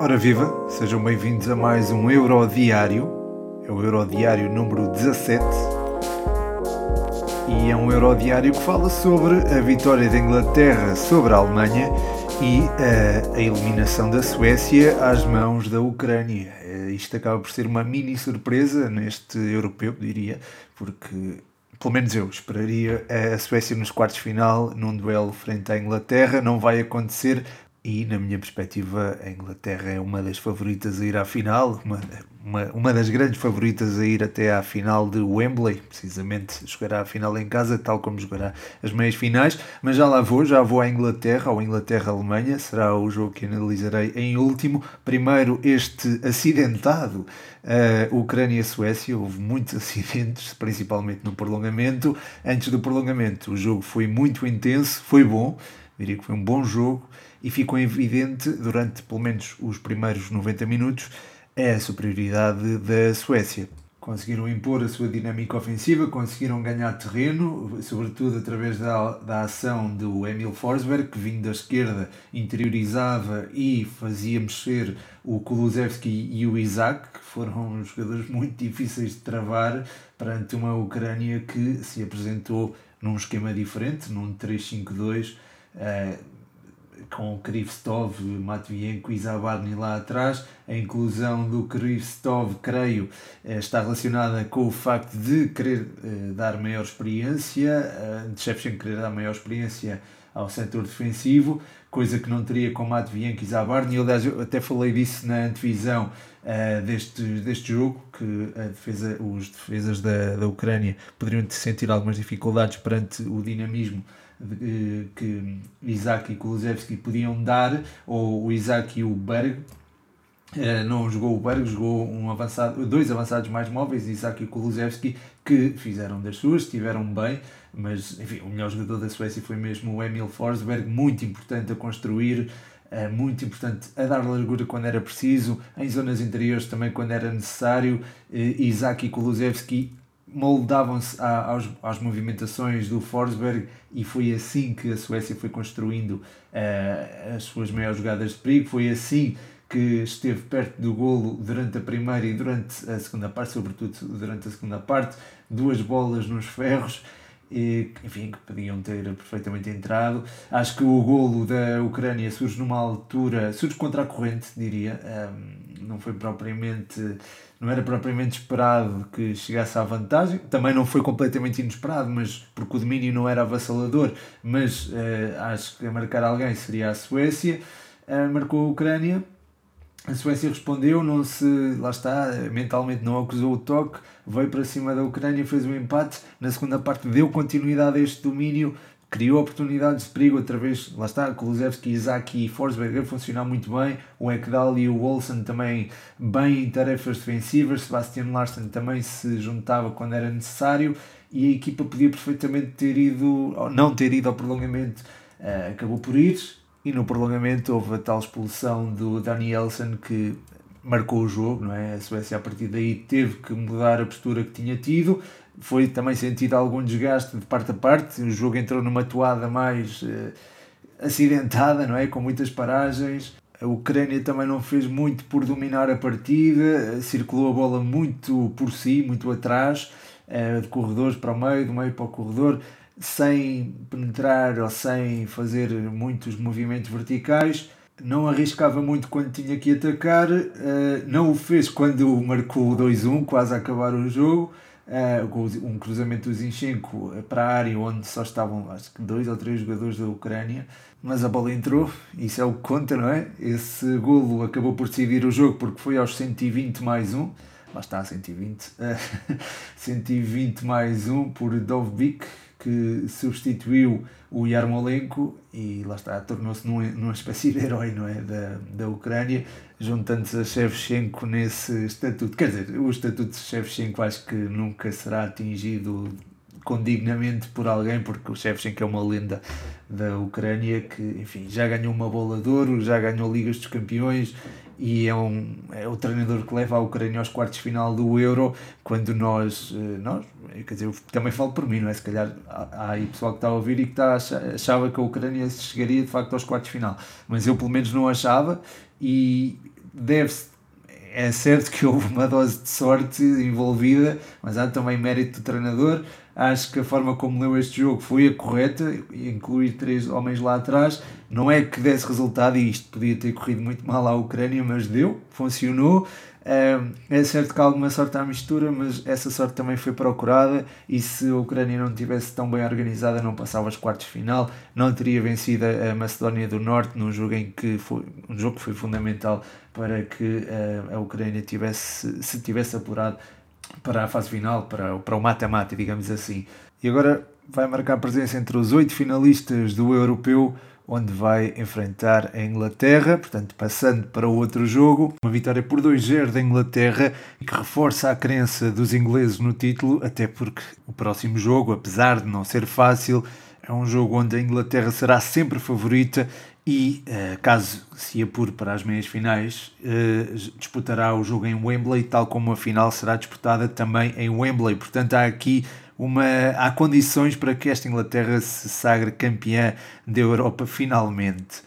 Ora viva, sejam bem-vindos a mais um Eurodiário. É o Eurodiário número 17. E é um Eurodiário que fala sobre a vitória da Inglaterra sobre a Alemanha e a, a eliminação da Suécia às mãos da Ucrânia. Eh, isto acaba por ser uma mini surpresa neste europeu, diria, porque pelo menos eu esperaria a Suécia nos quartos de final num duelo frente à Inglaterra. Não vai acontecer, e, na minha perspectiva, a Inglaterra é uma das favoritas a ir à final, uma, uma, uma das grandes favoritas a ir até à final de Wembley, precisamente. Jogará a final em casa, tal como jogará as meias finais, mas já lá vou, já vou à Inglaterra, ou Inglaterra-Alemanha, será o jogo que analisarei em último. Primeiro, este acidentado uh, Ucrânia-Suécia, houve muitos acidentes, principalmente no prolongamento. Antes do prolongamento, o jogo foi muito intenso, foi bom, diria que foi um bom jogo e ficou evidente durante pelo menos os primeiros 90 minutos a superioridade da Suécia. Conseguiram impor a sua dinâmica ofensiva, conseguiram ganhar terreno, sobretudo através da, da ação do Emil Forsberg, que vindo da esquerda interiorizava e fazia mexer o Kulusevski e o Isaac, que foram jogadores muito difíceis de travar perante uma Ucrânia que se apresentou num esquema diferente, num 3-5-2 com Krivstov, Matvienko e Zabarny lá atrás. A inclusão do Krivstov, creio, eh, está relacionada com o facto de querer uh, dar maior experiência, uh, de Shevchenko querer dar maior experiência ao setor defensivo, coisa que não teria com Matvienko e Zabarny. Aliás, eu até falei disso na antevisão uh, deste, deste jogo, que a defesa, os defesas da, da Ucrânia poderiam sentir algumas dificuldades perante o dinamismo de, que Isaac e Kulusevski podiam dar, ou o Isaac e o Berg. Uh, não jogou o Berg, jogou um avançado, dois avançados mais móveis, Isaac e Kulusevski, que fizeram das suas, estiveram bem, mas enfim, o melhor jogador da Suécia foi mesmo o Emil Forsberg, muito importante a construir, uh, muito importante a dar largura quando era preciso, em zonas interiores também quando era necessário. Isaac e Kulusevski moldavam-se às, às movimentações do Forsberg e foi assim que a Suécia foi construindo uh, as suas maiores jogadas de perigo, foi assim que esteve perto do golo durante a primeira e durante a segunda parte, sobretudo durante a segunda parte, duas bolas nos ferros, e, enfim, que podiam ter perfeitamente entrado. Acho que o golo da Ucrânia surge numa altura, surge contra a corrente, diria, um, não foi propriamente não era propriamente esperado que chegasse à vantagem. Também não foi completamente inesperado, mas porque o domínio não era avassalador. Mas uh, acho que a marcar alguém seria a Suécia. Uh, marcou a Ucrânia. A Suécia respondeu, não se, lá está, mentalmente não acusou o toque, veio para cima da Ucrânia, fez um empate. Na segunda parte deu continuidade a este domínio, criou oportunidades de perigo através, lá está, Kulusevski, Isaac e Forsberg a funcionar muito bem, o Ekdal e o Olsen também bem em tarefas defensivas, Sebastian Larsen também se juntava quando era necessário e a equipa podia perfeitamente ter ido, ou não ter ido ao prolongamento, uh, acabou por ir e no prolongamento houve a tal expulsão do Danielsen que marcou o jogo, não é? A Suécia a partir daí teve que mudar a postura que tinha tido, foi também sentido algum desgaste de parte a parte, o jogo entrou numa toada mais uh, acidentada, não é? Com muitas paragens. A Ucrânia também não fez muito por dominar a partida, circulou a bola muito por si, muito atrás, uh, de corredores para o meio, do meio para o corredor, sem penetrar ou sem fazer muitos movimentos verticais. Não arriscava muito quando tinha que atacar, uh, não o fez quando marcou o 2-1, quase a acabar o jogo uh, um cruzamento do Zinchenko para a área onde só estavam acho que dois ou três jogadores da Ucrânia, mas a bola entrou, isso é o que conta, não é? Esse golo acabou por decidir o jogo porque foi aos 120 mais um, lá está 120, 120 mais um por Dovbik, que substituiu o Yarmolenko e lá está, tornou-se numa, numa espécie de herói não é? da, da Ucrânia, juntando-se a Shevchenko nesse estatuto. Quer dizer, o estatuto de Shevchenko acho que nunca será atingido condignamente por alguém, porque o Shevchenko é uma lenda da Ucrânia que, enfim, já ganhou uma bola de ouro, já ganhou Ligas dos Campeões e é, um, é o treinador que leva a Ucrânia aos quartos final do Euro, quando nós, eh, nós quer dizer, eu também falo por mim, não é? Se calhar há aí pessoal que está a ouvir e que está, achava que a Ucrânia chegaria de facto aos quartos final, mas eu pelo menos não achava e deve-se é certo que houve uma dose de sorte envolvida, mas há também mérito do treinador. Acho que a forma como leu este jogo foi a correta, incluir três homens lá atrás. Não é que desse resultado, e isto podia ter corrido muito mal à Ucrânia, mas deu, funcionou. É certo que há alguma sorte à mistura, mas essa sorte também foi procurada. E se a Ucrânia não tivesse tão bem organizada, não passava aos quartos de final, não teria vencido a Macedónia do Norte num jogo em que foi um jogo que foi fundamental para que a Ucrânia tivesse, se tivesse apurado para a fase final, para, para o mata-mata, digamos assim. E agora vai marcar presença entre os oito finalistas do Europeu, onde vai enfrentar a Inglaterra, portanto, passando para o outro jogo, uma vitória por 2-0 da Inglaterra, que reforça a crença dos ingleses no título, até porque o próximo jogo, apesar de não ser fácil, é um jogo onde a Inglaterra será sempre favorita e, uh, caso se apure para as meias finais, uh, disputará o jogo em Wembley, tal como a final será disputada também em Wembley. Portanto, há aqui uma, há condições para que esta Inglaterra se sagre campeã da Europa finalmente.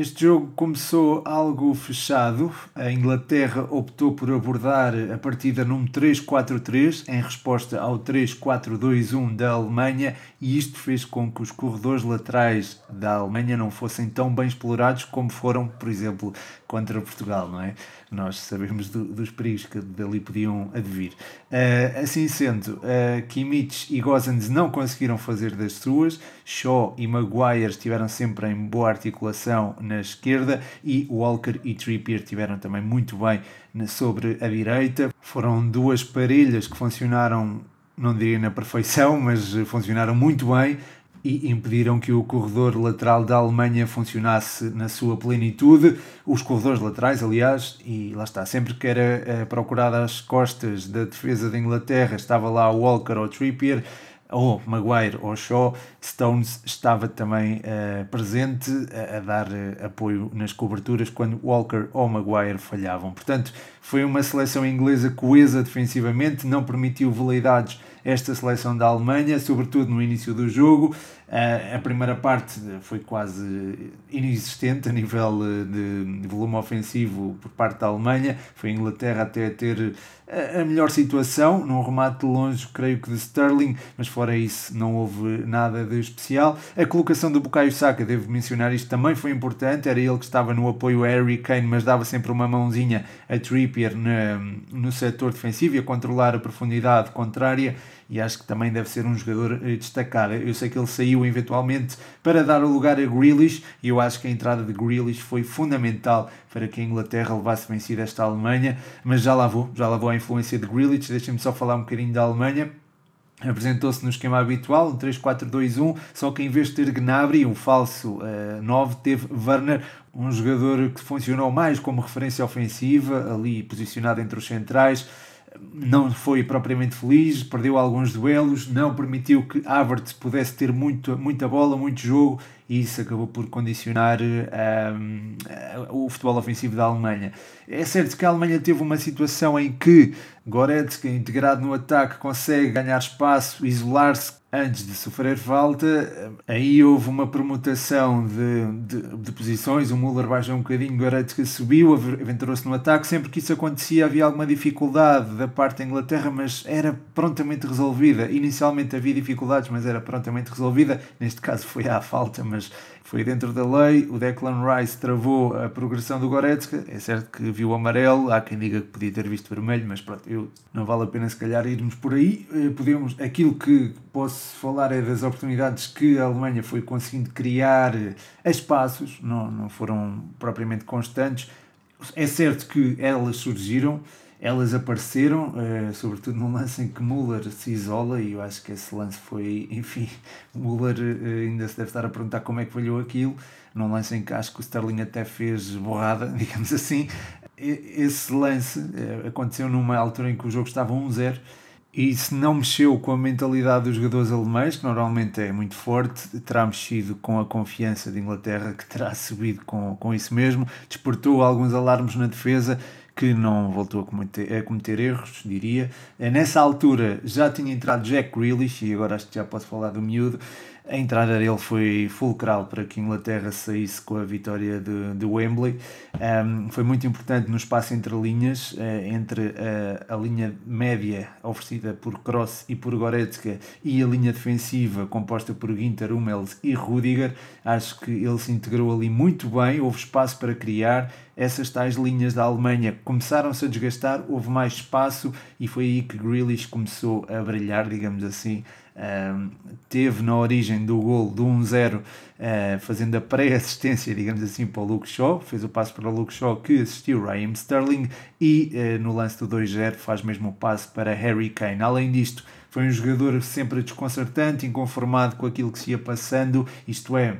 Este jogo começou algo fechado. A Inglaterra optou por abordar a partida num 3-4-3 em resposta ao 3-4-2-1 da Alemanha, e isto fez com que os corredores laterais da Alemanha não fossem tão bem explorados como foram, por exemplo, contra Portugal, não é? Nós sabemos do, dos perigos que dali podiam advir. Uh, assim sendo, uh, Kimmich e Gozens não conseguiram fazer das suas, Shaw e Maguire estiveram sempre em boa articulação na esquerda e Walker e Trippier tiveram também muito bem sobre a direita. Foram duas parelhas que funcionaram, não diria na perfeição, mas funcionaram muito bem e impediram que o corredor lateral da Alemanha funcionasse na sua plenitude. Os corredores laterais, aliás, e lá está, sempre que era eh, procurado às costas da defesa da Inglaterra, estava lá Walker ou Trippier, ou Maguire ou Shaw, Stones estava também uh, presente a, a dar uh, apoio nas coberturas quando Walker ou Maguire falhavam. Portanto, foi uma seleção inglesa coesa defensivamente, não permitiu veleidades esta seleção da Alemanha, sobretudo no início do jogo. Uh, a primeira parte foi quase inexistente a nível de, de volume ofensivo por parte da Alemanha. Foi a Inglaterra até ter a melhor situação, num remate de longe, creio que de Sterling, mas fora isso não houve nada de especial. A colocação do Bukayo Saka, devo mencionar isto, também foi importante, era ele que estava no apoio a Harry Kane, mas dava sempre uma mãozinha a Trippier na, no setor defensivo e a controlar a profundidade contrária e acho que também deve ser um jogador eh, destacado. Eu sei que ele saiu eventualmente para dar o lugar a Grealish e eu acho que a entrada de Grealish foi fundamental para que a Inglaterra levasse vencida esta Alemanha, mas já lá vou, já lá vou a influência de Grealish, deixem-me só falar um bocadinho da Alemanha. Apresentou-se no esquema habitual, um 3-4-2-1, só que em vez de ter Gnabry, um falso uh, 9, teve Werner, um jogador que funcionou mais como referência ofensiva, ali posicionado entre os centrais, não foi propriamente feliz, perdeu alguns duelos, não permitiu que Havertz pudesse ter muito, muita bola, muito jogo e isso acabou por condicionar um, o futebol ofensivo da Alemanha. É certo que a Alemanha teve uma situação em que Goretzka, integrado no ataque, consegue ganhar espaço, isolar-se antes de sofrer falta, aí houve uma permutação de, de, de posições, o Müller baixou um bocadinho, Goretzka subiu, aventurou-se no ataque, sempre que isso acontecia havia alguma dificuldade da parte da Inglaterra, mas era prontamente resolvida. Inicialmente havia dificuldades, mas era prontamente resolvida, neste caso foi à falta, mas foi dentro da lei, o Declan Rice travou a progressão do Goretzka, é certo que viu amarelo, há quem diga que podia ter visto vermelho, mas pronto, eu, não vale a pena se calhar irmos por aí, eh, podemos, aquilo que posso falar é das oportunidades que a Alemanha foi conseguindo criar a espaços, não, não foram propriamente constantes, é certo que elas surgiram, elas apareceram, uh, sobretudo num lance em que Müller se isola, e eu acho que esse lance foi, enfim, Müller uh, ainda se deve estar a perguntar como é que falhou aquilo, num lance em que acho que o Sterling até fez borrada, digamos assim. Esse lance uh, aconteceu numa altura em que o jogo estava 1-0 e se não mexeu com a mentalidade dos jogadores alemães, que normalmente é muito forte, terá mexido com a confiança de Inglaterra, que terá subido com, com isso mesmo, despertou alguns alarmes na defesa que não voltou a cometer, a cometer, erros, diria. Nessa altura já tinha entrado Jack Grealish, e agora acho que já posso falar do miúdo, a entrada dele foi fulcral para que a Inglaterra saísse com a vitória de, de Wembley. Um, foi muito importante no espaço entre linhas, uh, entre a, a, linha média oferecida por Kroos e por Goretzka e a linha defensiva composta por Ginter, Hummels e Rudiger. Acho que ele se integrou ali muito bem, houve espaço para criar. Essas tais linhas da Alemanha começaram-se a desgastar, houve mais espaço e foi aí que Grealish começou a brilhar, digamos assim. Teve na origem do gol do 1-0, uh, ah, fazendo a pré-assistência, digamos assim, para o Luke Shaw, fez o passo para o Luke Shaw que assistiu Raheem Sterling e uh, no lance do 2-0 faz mesmo o passo para Harry Kane. Além disto, foi um jogador sempre desconcertante, inconformado com aquilo que se ia passando, isto é,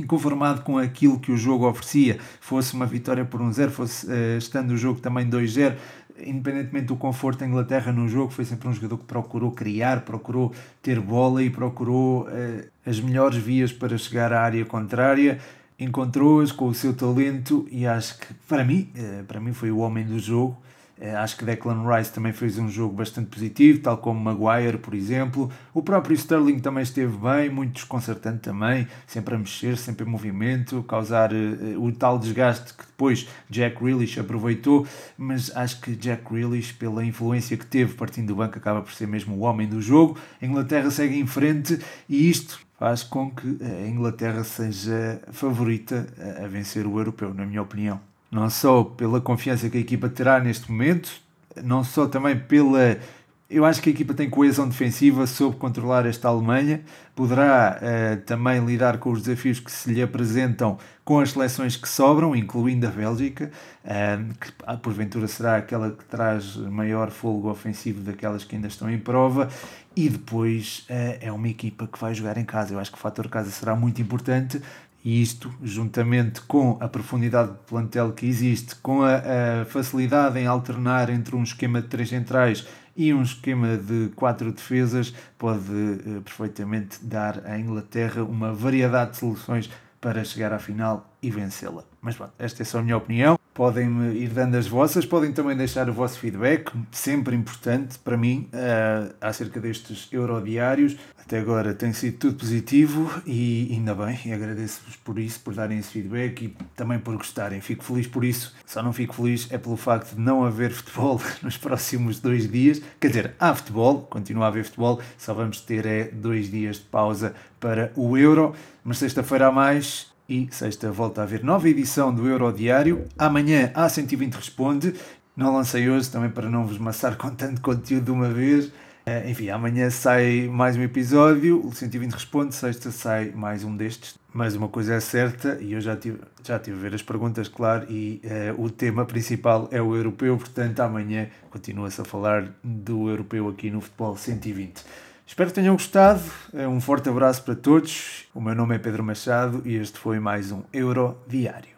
inconformado com aquilo que o jogo oferecia, fosse uma vitória por 1-0, fosse uh, estando o jogo também 2-0, independentemente do conforto da Inglaterra no jogo, foi sempre um jogador que procurou criar, procurou ter bola e procurou uh, as melhores vias para chegar à área contrária. Encontrou-as com o seu talento e acho que, para mim, uh, para mim foi o homem do jogo. Eh, acho que Declan Rice também fez um jogo bastante positivo, tal como Maguire, por exemplo. O próprio Sterling também esteve bem, muito desconcertante também, sempre a mexer, sempre em movimento, causar uh, o tal desgaste que depois Jack Grealish aproveitou. Mas acho que Jack Grealish, pela influência que teve partindo do banco, acaba por ser mesmo o homem do jogo. A Inglaterra segue em frente e isto faz com que a Inglaterra seja favorita a vencer o europeu, na minha opinião não só pela confiança que a equipa terá neste momento, não só também pela. Eu acho que a equipa tem coesão defensiva, soube controlar esta Alemanha, poderá uh, também lidar com os desafios que se lhe apresentam com as seleções que sobram, incluindo a Bélgica, uh, que ah, porventura será aquela que traz maior fogo ofensivo daquelas que ainda estão em prova, e depois uh, é uma equipa que vai jogar em casa. Eu acho que o fator casa será muito importante, e isto, juntamente com a profundidade de plantel que existe, com a, a, facilidade em alternar entre um esquema de três centrais e um esquema de quatro defesas, pode uh, perfeitamente dar à Inglaterra uma variedade de soluções para chegar à final e vencê-la. Mas pronto, esta é só a minha opinião. Podem ir dando as vossas, podem também deixar o vosso feedback, sempre importante para mim, uh, acerca destes Eurodiários. Até agora tem sido tudo positivo e ainda bem, e agradeço-vos por isso, por darem esse feedback e também por gostarem. Fico feliz por isso. Só não fico feliz é pelo facto de não haver futebol nos próximos dois dias. Quer dizer, há futebol, continua a haver futebol, só vamos ter é dois dias de pausa para o Euro, mas sexta-feira há mais e sexta volta a haver nova edição do Euro Diário. Amanhã a 120 responde. Não lancei hoje também para não vos maçar com tanto conteúdo de uma vez. Uh, enfim, amanhã sai mais um episódio, o 120 responde, sexta sai mais um destes. Mas uma coisa é certa, e eu já tive, já tive a ver as perguntas, claro, e uh, o tema principal é o europeu, portanto amanhã continua-se a falar do europeu aqui no Futebol 120. Espero que tenham gostado, eh, um forte abraço para todos, o meu nome é Pedro Machado e este foi mais um Euro Diário.